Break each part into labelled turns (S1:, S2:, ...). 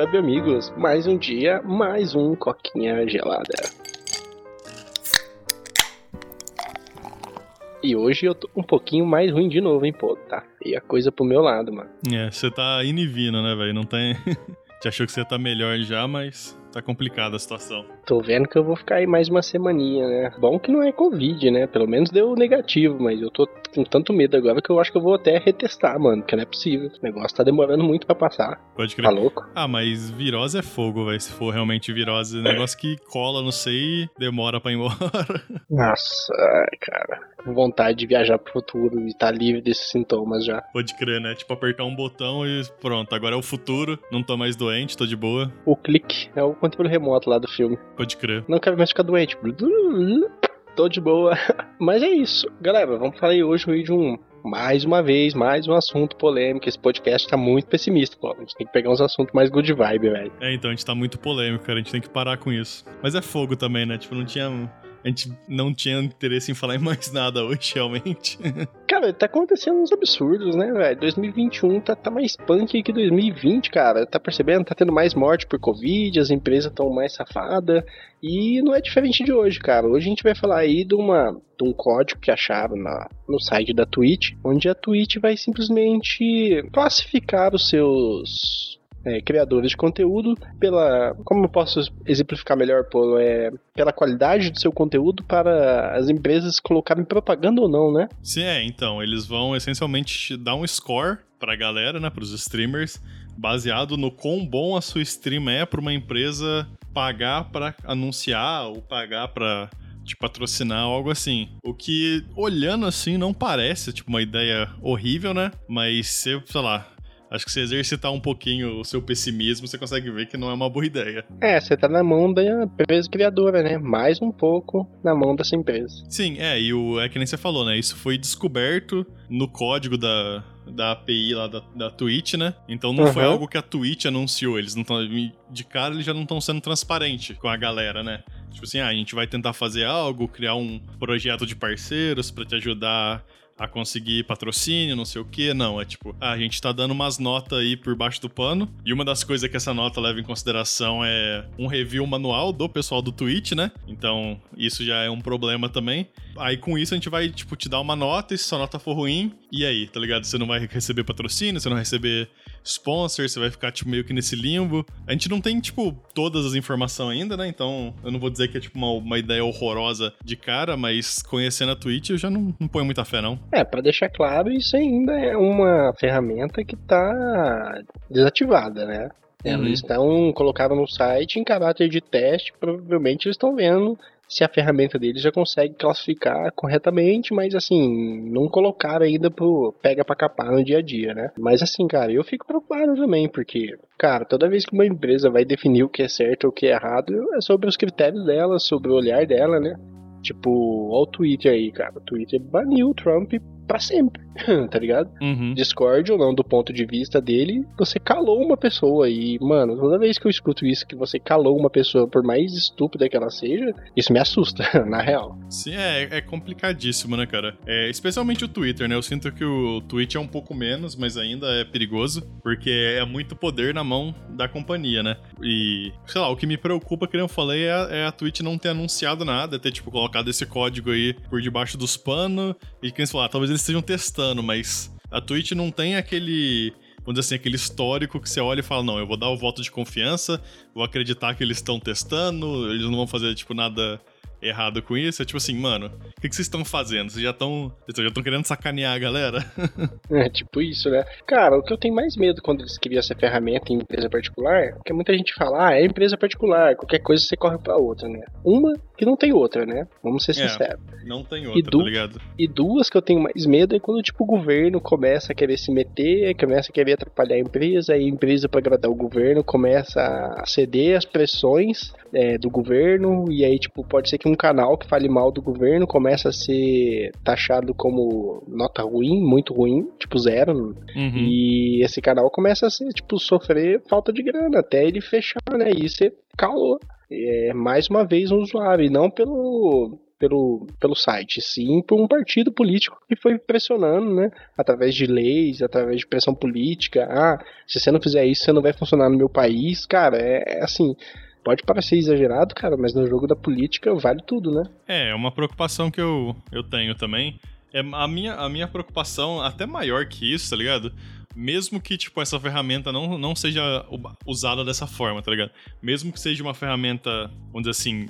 S1: web amigos. Mais um dia, mais um coquinha gelada. E hoje eu tô um pouquinho mais ruim de novo, hein, pô. Tá feia coisa pro meu lado, mano.
S2: É, você tá indo e vindo, né, velho? Não tem. Te achou que você tá melhor já, mas tá complicada a situação.
S1: Tô vendo que eu vou ficar aí mais uma semaninha, né? Bom que não é Covid, né? Pelo menos deu negativo, mas eu tô com tanto medo agora que eu acho que eu vou até retestar, mano, porque não é possível. O negócio tá demorando muito para passar.
S2: Pode crer.
S1: Tá louco?
S2: Ah, mas virose é fogo, velho. Se for realmente virose, negócio que cola, não sei, demora pra ir embora.
S1: Nossa, cara. Vontade de viajar pro futuro e tá livre desses sintomas já.
S2: Pode crer, né? Tipo, apertar um botão e pronto, agora é o futuro, não tô mais doente, tô de boa.
S1: O clique é o controle remoto lá do filme.
S2: Pode crer.
S1: Não quero mais ficar doente. Tô de boa. Mas é isso. Galera, vamos falar aí hoje de um mais uma vez, mais um assunto polêmico. Esse podcast tá muito pessimista, pô. A gente tem que pegar uns assuntos mais good vibe, velho.
S2: É, então a gente tá muito polêmico, cara. A gente tem que parar com isso. Mas é fogo também, né? Tipo, não tinha a gente não tinha interesse em falar em mais nada hoje, realmente.
S1: Cara, tá acontecendo uns absurdos, né, velho? 2021 tá, tá mais punk que 2020, cara. Tá percebendo? Tá tendo mais morte por Covid, as empresas estão mais safadas. E não é diferente de hoje, cara. Hoje a gente vai falar aí de, uma, de um código que acharam na, no site da Twitch, onde a Twitch vai simplesmente classificar os seus é, criadores de conteúdo pela. Como eu posso exemplificar melhor, Polo? É, pela qualidade do seu conteúdo para as empresas colocarem propaganda ou não, né?
S2: Sim, é. Então, eles vão essencialmente dar um score para a galera, né, para os streamers, baseado no quão bom a sua stream é para uma empresa pagar para anunciar ou pagar para te patrocinar algo assim. O que, olhando assim, não parece, tipo, uma ideia horrível, né? Mas, sei lá, Acho que se exercitar um pouquinho o seu pessimismo, você consegue ver que não é uma boa ideia.
S1: É, você tá na mão da empresa criadora, né? Mais um pouco na mão dessa empresa.
S2: Sim, é, e o, é que nem você falou, né? Isso foi descoberto no código da, da API lá da, da Twitch, né? Então não uhum. foi algo que a Twitch anunciou. Eles não estão. De cara, eles já não estão sendo transparentes com a galera, né? Tipo assim, ah, a gente vai tentar fazer algo, criar um projeto de parceiros para te ajudar a conseguir patrocínio, não sei o que. Não, é tipo, a gente tá dando umas notas aí por baixo do pano. E uma das coisas que essa nota leva em consideração é um review manual do pessoal do Twitch, né? Então, isso já é um problema também. Aí com isso a gente vai, tipo, te dar uma nota, e se sua nota for ruim, e aí, tá ligado? Você não vai receber patrocínio, você não vai receber sponsor, você vai ficar, tipo, meio que nesse limbo. A gente não tem, tipo, todas as informações ainda, né? Então, eu não vou dizer que é, tipo, uma, uma ideia horrorosa de cara, mas conhecendo a Twitch, eu já não, não ponho muita fé, não.
S1: É, para deixar claro, isso ainda é uma ferramenta que tá desativada, né? Eles uhum. estão colocados no site em caráter de teste, provavelmente eles estão vendo se a ferramenta deles já consegue classificar corretamente, mas assim, não colocaram ainda pro pega pra capar no dia a dia, né? Mas assim, cara, eu fico preocupado também, porque, cara, toda vez que uma empresa vai definir o que é certo ou o que é errado, é sobre os critérios dela, sobre o olhar dela, né? Tipo, olha o Twitter aí, cara. O Twitter baniu o Trump para sempre, tá ligado?
S2: Uhum.
S1: Discord ou não, do ponto de vista dele, você calou uma pessoa. E, mano, toda vez que eu escuto isso, que você calou uma pessoa, por mais estúpida que ela seja, isso me assusta, na real.
S2: Sim, é, é complicadíssimo, né, cara? É, especialmente o Twitter, né? Eu sinto que o Twitch é um pouco menos, mas ainda é perigoso, porque é muito poder na mão da companhia, né? E, sei lá, o que me preocupa, que eu falei, é a, é a Twitch não ter anunciado nada, ter, tipo, colocado esse código aí por debaixo dos panos, e quem falar, talvez eles eles estejam testando, mas a Twitch não tem aquele vamos dizer assim, aquele histórico que você olha e fala, não, eu vou dar o voto de confiança, vou acreditar que eles estão testando, eles não vão fazer, tipo, nada errado com isso. É tipo assim, mano, o que, que vocês estão fazendo? Vocês já estão já estão querendo sacanear a galera?
S1: é, tipo isso, né? Cara, o que eu tenho mais medo quando eles criam essa ferramenta em empresa particular é que muita gente fala, ah, é empresa particular, qualquer coisa você corre pra outra, né? Uma que não tem outra, né? Vamos ser é, sinceros.
S2: Não tem outra, e tá ligado?
S1: E duas que eu tenho mais medo é quando, tipo, o governo começa a querer se meter, começa a querer atrapalhar a empresa, e a empresa, para agradar o governo, começa a ceder às pressões é, do governo, e aí, tipo, pode ser que um canal que fale mal do governo começa a ser taxado como nota ruim, muito ruim, tipo zero. Uhum. E esse canal começa a ser, tipo, sofrer falta de grana até ele fechar, né? E você calou. É mais uma vez um usuário, e não pelo pelo, pelo site, sim por um partido político que foi pressionando, né? Através de leis, através de pressão política. Ah, se você não fizer isso, você não vai funcionar no meu país. Cara, é, é assim. Pode parecer exagerado, cara, mas no jogo da política vale tudo, né?
S2: É, é uma preocupação que eu, eu tenho também. É, a, minha, a minha preocupação, até maior que isso, tá ligado? mesmo que, tipo, essa ferramenta não, não seja usada dessa forma, tá ligado? Mesmo que seja uma ferramenta, vamos dizer assim,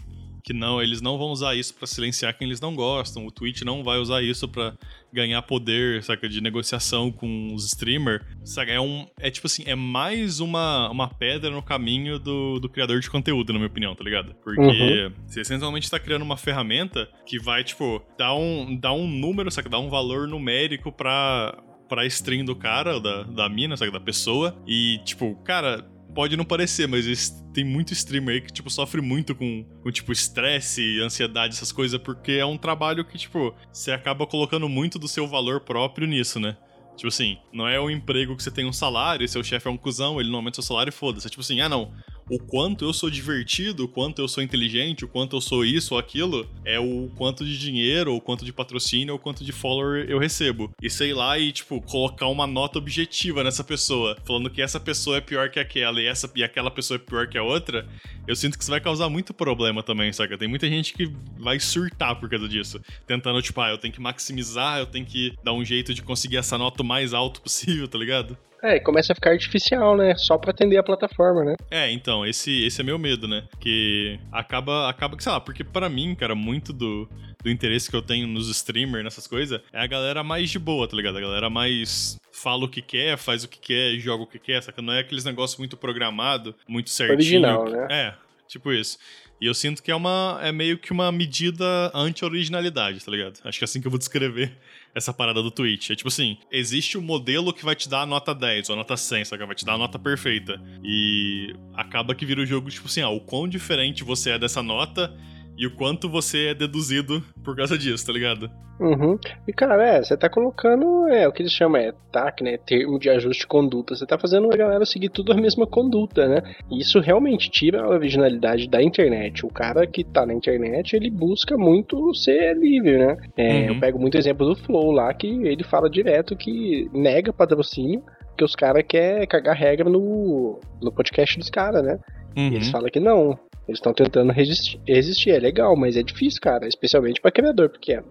S2: que não, eles não vão usar isso para silenciar quem eles não gostam, o Twitch não vai usar isso para ganhar poder, saca, de negociação com os streamers, saca? É um, é tipo assim, é mais uma, uma pedra no caminho do, do criador de conteúdo, na minha opinião, tá ligado? Porque uhum. você essencialmente tá criando uma ferramenta que vai, tipo, dar um, dar um número, saca, dar um valor numérico pra, pra stream do cara, da, da mina, sabe, da pessoa. E, tipo, cara, pode não parecer, mas tem muito streamer aí que, tipo, sofre muito com, com tipo, estresse, ansiedade, essas coisas, porque é um trabalho que, tipo, você acaba colocando muito do seu valor próprio nisso, né? Tipo assim, não é um emprego que você tem um salário, seu chefe é um cuzão, ele não aumenta seu salário e foda-se. É tipo assim, ah não, o quanto eu sou divertido, o quanto eu sou inteligente, o quanto eu sou isso ou aquilo, é o quanto de dinheiro, ou o quanto de patrocínio, ou o quanto de follower eu recebo. E sei lá, e tipo, colocar uma nota objetiva nessa pessoa, falando que essa pessoa é pior que aquela e, essa, e aquela pessoa é pior que a outra, eu sinto que isso vai causar muito problema também, saca? Tem muita gente que vai surtar por causa disso. Tentando, tipo, ah, eu tenho que maximizar, eu tenho que dar um jeito de conseguir essa nota o mais alto possível, tá ligado?
S1: É, e começa a ficar artificial, né? Só pra atender a plataforma, né?
S2: É, então, esse, esse é meu medo, né? Que acaba, acaba que, sei lá, porque para mim, cara, muito do, do interesse que eu tenho nos streamers, nessas coisas, é a galera mais de boa, tá ligado? A galera mais fala o que quer, faz o que quer, joga o que quer, saca? Não é aqueles negócios muito programado, muito certinho.
S1: Original, né?
S2: É, tipo isso. E eu sinto que é uma é meio que uma medida anti-originalidade, tá ligado? Acho que é assim que eu vou descrever essa parada do Twitch. É tipo assim, existe o um modelo que vai te dar a nota 10 ou a nota 100, sabe? Vai te dar a nota perfeita. E acaba que vira o jogo, tipo assim, ah, o quão diferente você é dessa nota e o quanto você é deduzido por causa disso, tá ligado?
S1: Uhum. E cara, é, você tá colocando, é, o que eles chamam é TAC, né, termo de ajuste de conduta. Você tá fazendo a galera seguir tudo a mesma conduta, né? E isso realmente tira a originalidade da internet. O cara que tá na internet, ele busca muito ser livre, né? É, uhum. Eu pego muito exemplo do Flow lá, que ele fala direto que nega patrocínio, que os caras querem cagar regra no, no podcast dos caras, né? Uhum. E eles falam que não, eles estão tentando resistir, resistir. É legal, mas é difícil, cara. Especialmente para criador pequeno.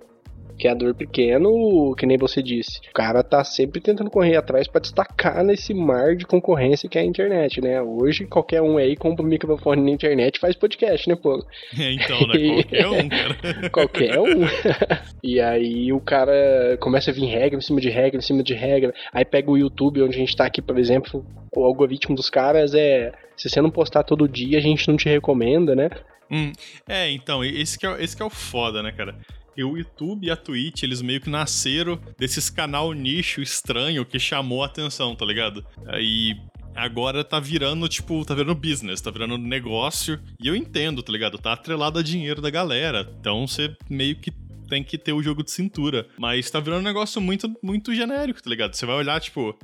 S1: Criador pequeno, que nem você disse. O cara tá sempre tentando correr atrás para destacar nesse mar de concorrência que é a internet, né? Hoje, qualquer um aí compra um microfone na internet e faz podcast, né, pô?
S2: É, então, né? Qualquer um, cara.
S1: qualquer um. e aí o cara começa a vir regra em cima de regra, em cima de regra. Aí pega o YouTube, onde a gente tá aqui, por exemplo, o algoritmo dos caras é se você não postar todo dia, a gente não te recomenda, né?
S2: Hum, é, então, esse que é, esse que é o foda, né, cara? E o YouTube e a Twitch, eles meio que nasceram desses canal nicho estranho que chamou a atenção, tá ligado? E agora tá virando, tipo, tá virando business, tá virando negócio. E eu entendo, tá ligado? Tá atrelado a dinheiro da galera. Então você meio que tem que ter o jogo de cintura. Mas tá virando um negócio muito, muito genérico, tá ligado? Você vai olhar, tipo,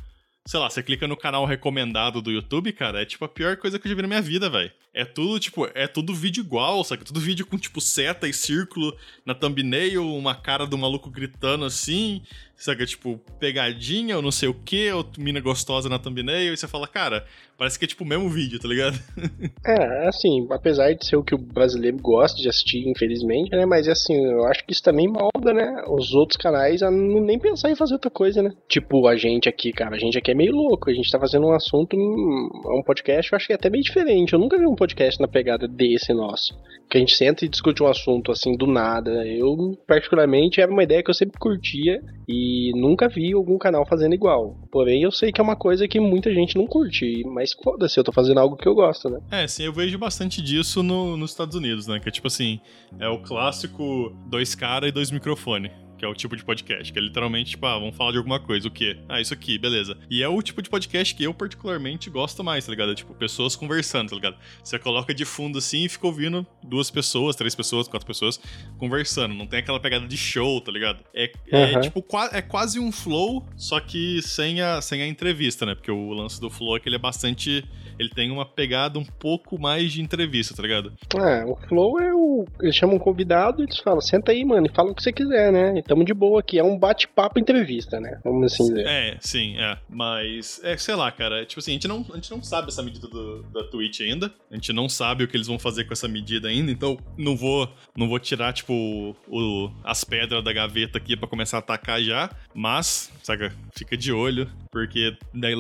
S2: sei lá, você clica no canal recomendado do YouTube, cara, é tipo a pior coisa que eu já vi na minha vida, velho. É tudo, tipo, é tudo vídeo igual, sabe? Tudo vídeo com, tipo, seta e círculo na thumbnail, uma cara do maluco gritando assim, sabe? Tipo, pegadinha ou não sei o que, ou mina gostosa na thumbnail, e você fala, cara, Parece que é tipo o mesmo vídeo, tá ligado?
S1: é, assim, apesar de ser o que o brasileiro gosta de assistir, infelizmente, né? Mas assim, eu acho que isso também molda, né? Os outros canais a não nem pensar em fazer outra coisa, né? Tipo, a gente aqui, cara, a gente aqui é meio louco. A gente tá fazendo um assunto, um podcast, eu acho que é até bem diferente. Eu nunca vi um podcast na pegada desse nosso. Que a gente senta e discute um assunto assim do nada. Eu, particularmente, era uma ideia que eu sempre curtia e nunca vi algum canal fazendo igual. Porém, eu sei que é uma coisa que muita gente não curte, mas mas foda-se, eu tô fazendo algo que eu gosto, né?
S2: É, sim, eu vejo bastante disso no, nos Estados Unidos, né? Que é tipo assim, é o clássico dois caras e dois microfones que é o tipo de podcast, que é literalmente, tipo, ah, vamos falar de alguma coisa, o quê? Ah, isso aqui, beleza. E é o tipo de podcast que eu particularmente gosto mais, tá ligado? É, tipo, pessoas conversando, tá ligado? Você coloca de fundo assim e fica ouvindo duas pessoas, três pessoas, quatro pessoas conversando. Não tem aquela pegada de show, tá ligado? É, uhum. é tipo, é quase um flow, só que sem a, sem a entrevista, né? Porque o lance do flow é que ele é bastante ele tem uma pegada um pouco mais de entrevista, tá ligado?
S1: É, o Flow é o. Eles chamam um convidado e eles falam, senta aí, mano, e fala o que você quiser, né? E tamo de boa aqui. É um bate-papo entrevista, né? Vamos assim dizer.
S2: É, sim, é. Mas, é, sei lá, cara. Tipo assim, a gente não, a gente não sabe essa medida do, da Twitch ainda. A gente não sabe o que eles vão fazer com essa medida ainda. Então, não vou, não vou tirar, tipo, o, as pedras da gaveta aqui para começar a atacar já. Mas, saca, fica de olho, porque daí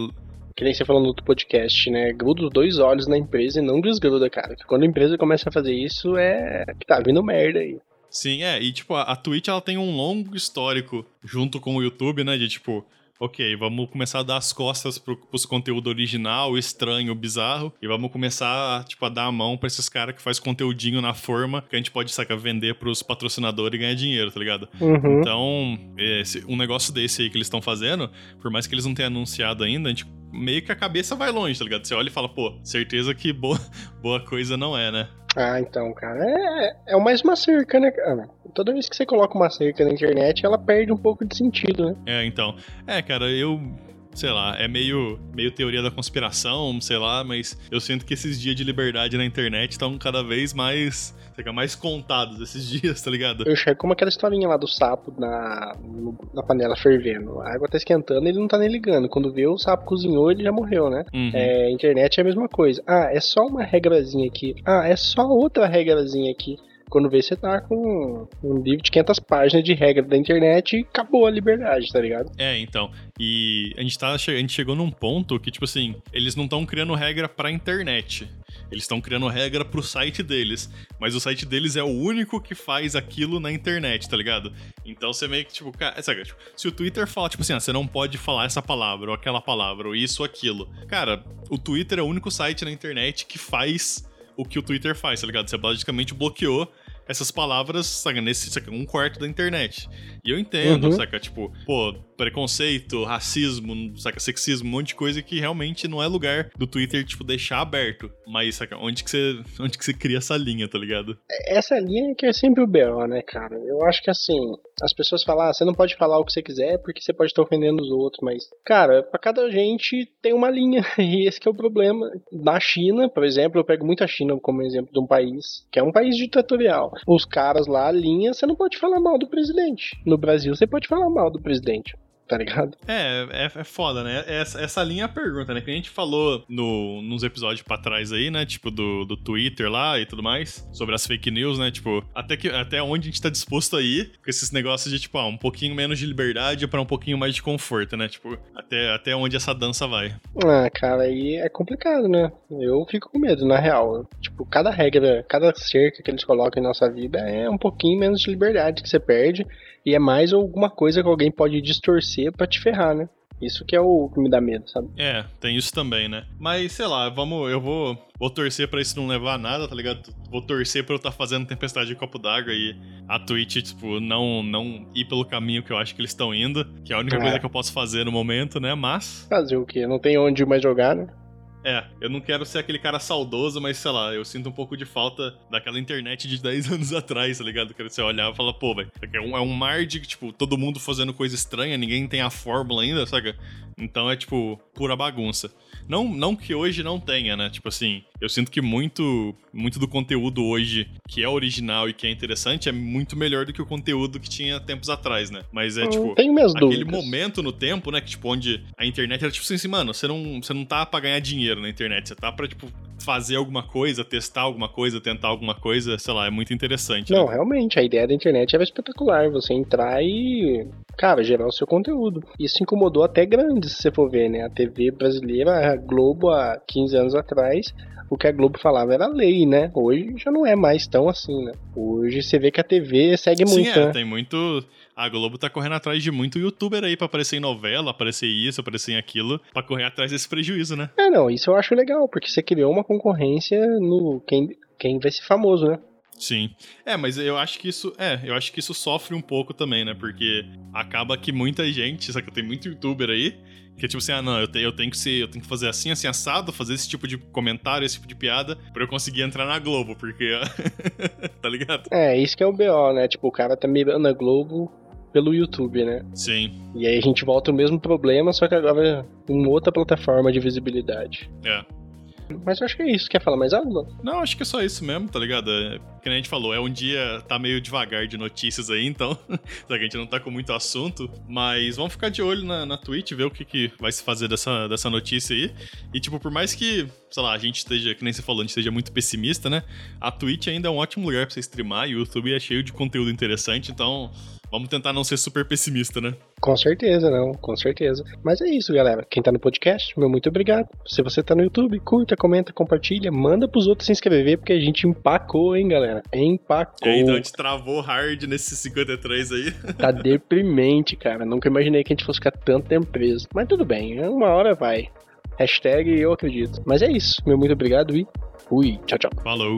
S1: que nem você falou no outro podcast, né? Gruda os dois olhos na empresa e não desgruda, cara. Que quando a empresa começa a fazer isso, é que tá vindo merda aí.
S2: Sim, é. E, tipo, a, a Twitch, ela tem um longo histórico junto com o YouTube, né? De, tipo, ok, vamos começar a dar as costas pro, pros conteúdo original, estranho, bizarro, e vamos começar, tipo, a dar a mão pra esses caras que faz conteúdinho na forma que a gente pode, saca, vender pros patrocinadores e ganhar dinheiro, tá ligado?
S1: Uhum.
S2: Então, esse, um negócio desse aí que eles estão fazendo, por mais que eles não tenham anunciado ainda, a gente meio que a cabeça vai longe, tá ligado? Você olha e fala, pô, certeza que boa, boa coisa não é, né?
S1: Ah, então, cara, é, é mais uma cerca, né, cara? Toda vez que você coloca uma cerca na internet, ela perde um pouco de sentido, né?
S2: É, então. É, cara, eu sei lá, é meio, meio teoria da conspiração, sei lá, mas eu sinto que esses dias de liberdade na internet estão cada vez mais Fica mais contados esses dias, tá ligado?
S1: Eu enxergo como aquela historinha lá do sapo na, na panela fervendo. A água tá esquentando e ele não tá nem ligando. Quando vê o sapo cozinhou, ele já morreu, né?
S2: Uhum.
S1: É, internet é a mesma coisa. Ah, é só uma regrazinha aqui. Ah, é só outra regrazinha aqui. Quando vê, você tá com um livro de 500 páginas de regra da internet e acabou a liberdade, tá ligado?
S2: É, então. E a gente, tá, a gente chegou num ponto que, tipo assim, eles não estão criando regra pra internet. Eles estão criando regra pro site deles. Mas o site deles é o único que faz aquilo na internet, tá ligado? Então você meio que, tipo, cara, sabe, tipo, se o Twitter fala, tipo assim, ah, você não pode falar essa palavra, ou aquela palavra, ou isso ou aquilo. Cara, o Twitter é o único site na internet que faz o que o Twitter faz, tá ligado? Você basicamente bloqueou essas palavras, saca, nesse, saca, um quarto da internet. E eu entendo, uhum. saca, tipo, pô, preconceito, racismo, saca, sexismo, um monte de coisa que realmente não é lugar do Twitter, tipo, deixar aberto. Mas, saca, onde que você, onde que você cria essa linha, tá ligado?
S1: Essa linha que é sempre o B.O., né, cara? Eu acho que, assim, as pessoas falam, ah, você não pode falar o que você quiser porque você pode estar ofendendo os outros, mas, cara, para cada gente tem uma linha, e esse é o problema. Na China, por exemplo, eu pego muito a China como exemplo de um país, que é um país ditatorial. Os caras lá, a linha, você não pode falar mal do presidente. No Brasil, você pode falar mal do presidente tá ligado?
S2: É, é, é foda, né? Essa, essa linha é a pergunta, né? Que a gente falou no, nos episódios pra trás aí, né? Tipo, do, do Twitter lá e tudo mais, sobre as fake news, né? Tipo, até, que, até onde a gente tá disposto a ir com esses negócios de, tipo, ah, um pouquinho menos de liberdade para um pouquinho mais de conforto, né? Tipo, até, até onde essa dança vai.
S1: Ah, cara, aí é complicado, né? Eu fico com medo, na real. Tipo, cada regra, cada cerca que eles colocam em nossa vida é um pouquinho menos de liberdade que você perde e é mais alguma coisa que alguém pode distorcer para te ferrar, né? Isso que é o que me dá medo, sabe?
S2: É, tem isso também, né? Mas sei lá, vamos, eu vou, vou torcer para isso não levar a nada, tá ligado? Vou torcer para eu estar tá fazendo tempestade de copo d'água e a Twitch, tipo, não não ir pelo caminho que eu acho que eles estão indo, que é a única é. coisa que eu posso fazer no momento, né? Mas
S1: fazer o quê? Não tem onde mais jogar, né?
S2: É, eu não quero ser aquele cara saudoso, mas sei lá, eu sinto um pouco de falta daquela internet de 10 anos atrás, tá ligado? Que você olhar e falar, pô, velho, é, um, é um mar de, tipo, todo mundo fazendo coisa estranha, ninguém tem a fórmula ainda, saca? Então é, tipo, pura bagunça. Não, não que hoje não tenha, né? Tipo assim, eu sinto que muito, muito do conteúdo hoje que é original e que é interessante é muito melhor do que o conteúdo que tinha tempos atrás, né? Mas é, hum, tipo,
S1: minhas
S2: aquele
S1: dúvidas.
S2: momento no tempo, né? Que, tipo, onde a internet era tipo assim, mano, você não, você não tá pra ganhar dinheiro na internet, você tá pra, tipo, fazer alguma coisa, testar alguma coisa, tentar alguma coisa, sei lá, é muito interessante.
S1: Não,
S2: né?
S1: realmente, a ideia da internet era espetacular. Você entrar e, cara, gerar o seu conteúdo. Isso incomodou até grandes, se você for ver, né? A TV brasileira, a Globo, há 15 anos atrás, o que a Globo falava era lei, né? Hoje já não é mais tão assim, né? Hoje você vê que a TV segue
S2: Sim,
S1: muito. Sim,
S2: é,
S1: né?
S2: tem muito. A Globo tá correndo atrás de muito youtuber aí pra aparecer em novela, aparecer isso, aparecer em aquilo, pra correr atrás desse prejuízo, né?
S1: É, não, isso eu acho legal, porque você criou uma concorrência no quem, quem vai ser famoso, né?
S2: Sim. É, mas eu acho que isso. É, eu acho que isso sofre um pouco também, né? Porque acaba que muita gente, só que tem muito youtuber aí, que é tipo assim, ah, não, eu, te, eu tenho que ser, eu tenho que fazer assim, assim, assado, fazer esse tipo de comentário, esse tipo de piada, pra eu conseguir entrar na Globo, porque. tá ligado?
S1: É, isso que é o BO, né? Tipo, o cara tá mirando na Globo pelo YouTube, né?
S2: Sim.
S1: E aí a gente volta ao mesmo problema, só que agora em outra plataforma de visibilidade.
S2: É.
S1: Mas eu acho que é isso. Quer falar mais algo?
S2: Não, acho que é só isso mesmo, tá ligado? É, que a gente falou, é um dia tá meio devagar de notícias aí, então. só que a gente não tá com muito assunto. Mas vamos ficar de olho na, na Twitch, ver o que, que vai se fazer dessa, dessa notícia aí. E, tipo, por mais que, sei lá, a gente esteja, que nem você falou, a gente esteja muito pessimista, né? A Twitch ainda é um ótimo lugar pra você streamar e o YouTube é cheio de conteúdo interessante, então Vamos tentar não ser super pessimista, né?
S1: Com certeza, não, com certeza. Mas é isso, galera. Quem tá no podcast, meu muito obrigado. Se você tá no YouTube, curta, comenta, compartilha, manda pros outros se inscrever, porque a gente empacou, hein, galera? Empacou.
S2: E então a gente travou hard nesses 53 aí.
S1: Tá deprimente, cara. Nunca imaginei que a gente fosse ficar tanto tempo preso. Mas tudo bem, uma hora vai. Hashtag eu acredito. Mas é isso. Meu muito obrigado e fui. Tchau, tchau.
S2: Falou.